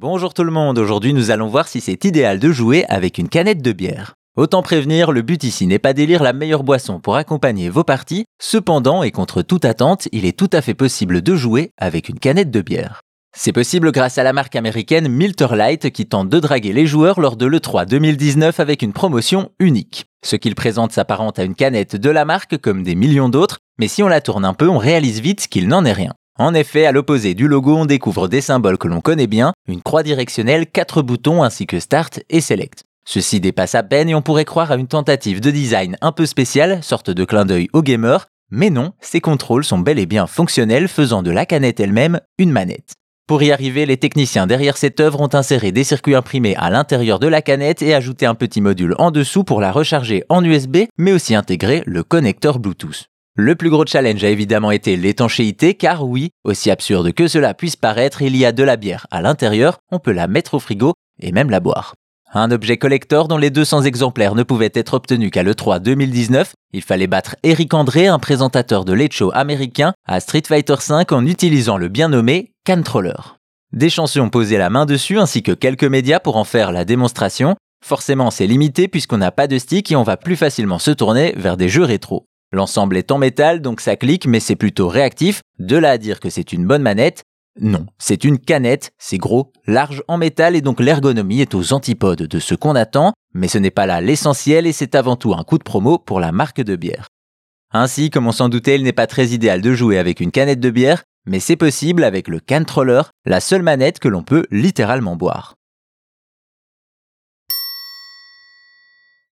Bonjour tout le monde, aujourd'hui nous allons voir si c'est idéal de jouer avec une canette de bière. Autant prévenir, le but ici n'est pas d'élire la meilleure boisson pour accompagner vos parties, cependant et contre toute attente, il est tout à fait possible de jouer avec une canette de bière. C'est possible grâce à la marque américaine Milter Light qui tente de draguer les joueurs lors de l'E3 2019 avec une promotion unique. Ce qu'il présente s'apparente à une canette de la marque comme des millions d'autres, mais si on la tourne un peu, on réalise vite qu'il n'en est rien. En effet, à l'opposé du logo, on découvre des symboles que l'on connaît bien, une croix directionnelle, quatre boutons ainsi que Start et Select. Ceci dépasse à peine et on pourrait croire à une tentative de design un peu spéciale, sorte de clin d'œil aux gamers, mais non, ces contrôles sont bel et bien fonctionnels, faisant de la canette elle-même une manette. Pour y arriver, les techniciens derrière cette œuvre ont inséré des circuits imprimés à l'intérieur de la canette et ajouté un petit module en dessous pour la recharger en USB, mais aussi intégrer le connecteur Bluetooth. Le plus gros challenge a évidemment été l'étanchéité, car oui, aussi absurde que cela puisse paraître, il y a de la bière à l'intérieur, on peut la mettre au frigo et même la boire. Un objet collector dont les 200 exemplaires ne pouvaient être obtenus qu'à l'E3 2019, il fallait battre Eric André, un présentateur de late show américain, à Street Fighter V en utilisant le bien nommé Controller. Des chansons posées la main dessus ainsi que quelques médias pour en faire la démonstration. Forcément, c'est limité puisqu'on n'a pas de stick et on va plus facilement se tourner vers des jeux rétro. L'ensemble est en métal, donc ça clique, mais c'est plutôt réactif. De là à dire que c'est une bonne manette, non, c'est une canette, c'est gros, large en métal et donc l'ergonomie est aux antipodes de ce qu'on attend, mais ce n'est pas là l'essentiel et c'est avant tout un coup de promo pour la marque de bière. Ainsi, comme on s'en doutait, il n'est pas très idéal de jouer avec une canette de bière, mais c'est possible avec le controller, la seule manette que l'on peut littéralement boire.